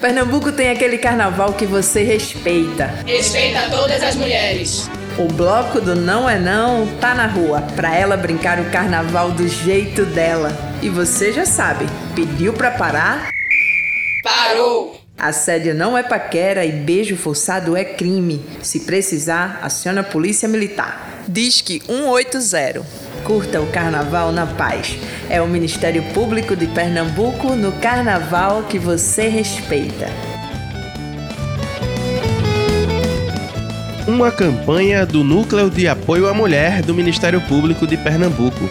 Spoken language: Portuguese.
Pernambuco tem aquele carnaval que você respeita. Respeita todas as mulheres. O bloco do Não é Não tá na rua, pra ela brincar o carnaval do jeito dela. E você já sabe, pediu pra parar? Parou! Assédio não é paquera e beijo forçado é crime. Se precisar, aciona a polícia militar. Disque 180. Curta o carnaval na paz. É o Ministério Público de Pernambuco no carnaval que você respeita. Uma campanha do Núcleo de Apoio à Mulher do Ministério Público de Pernambuco.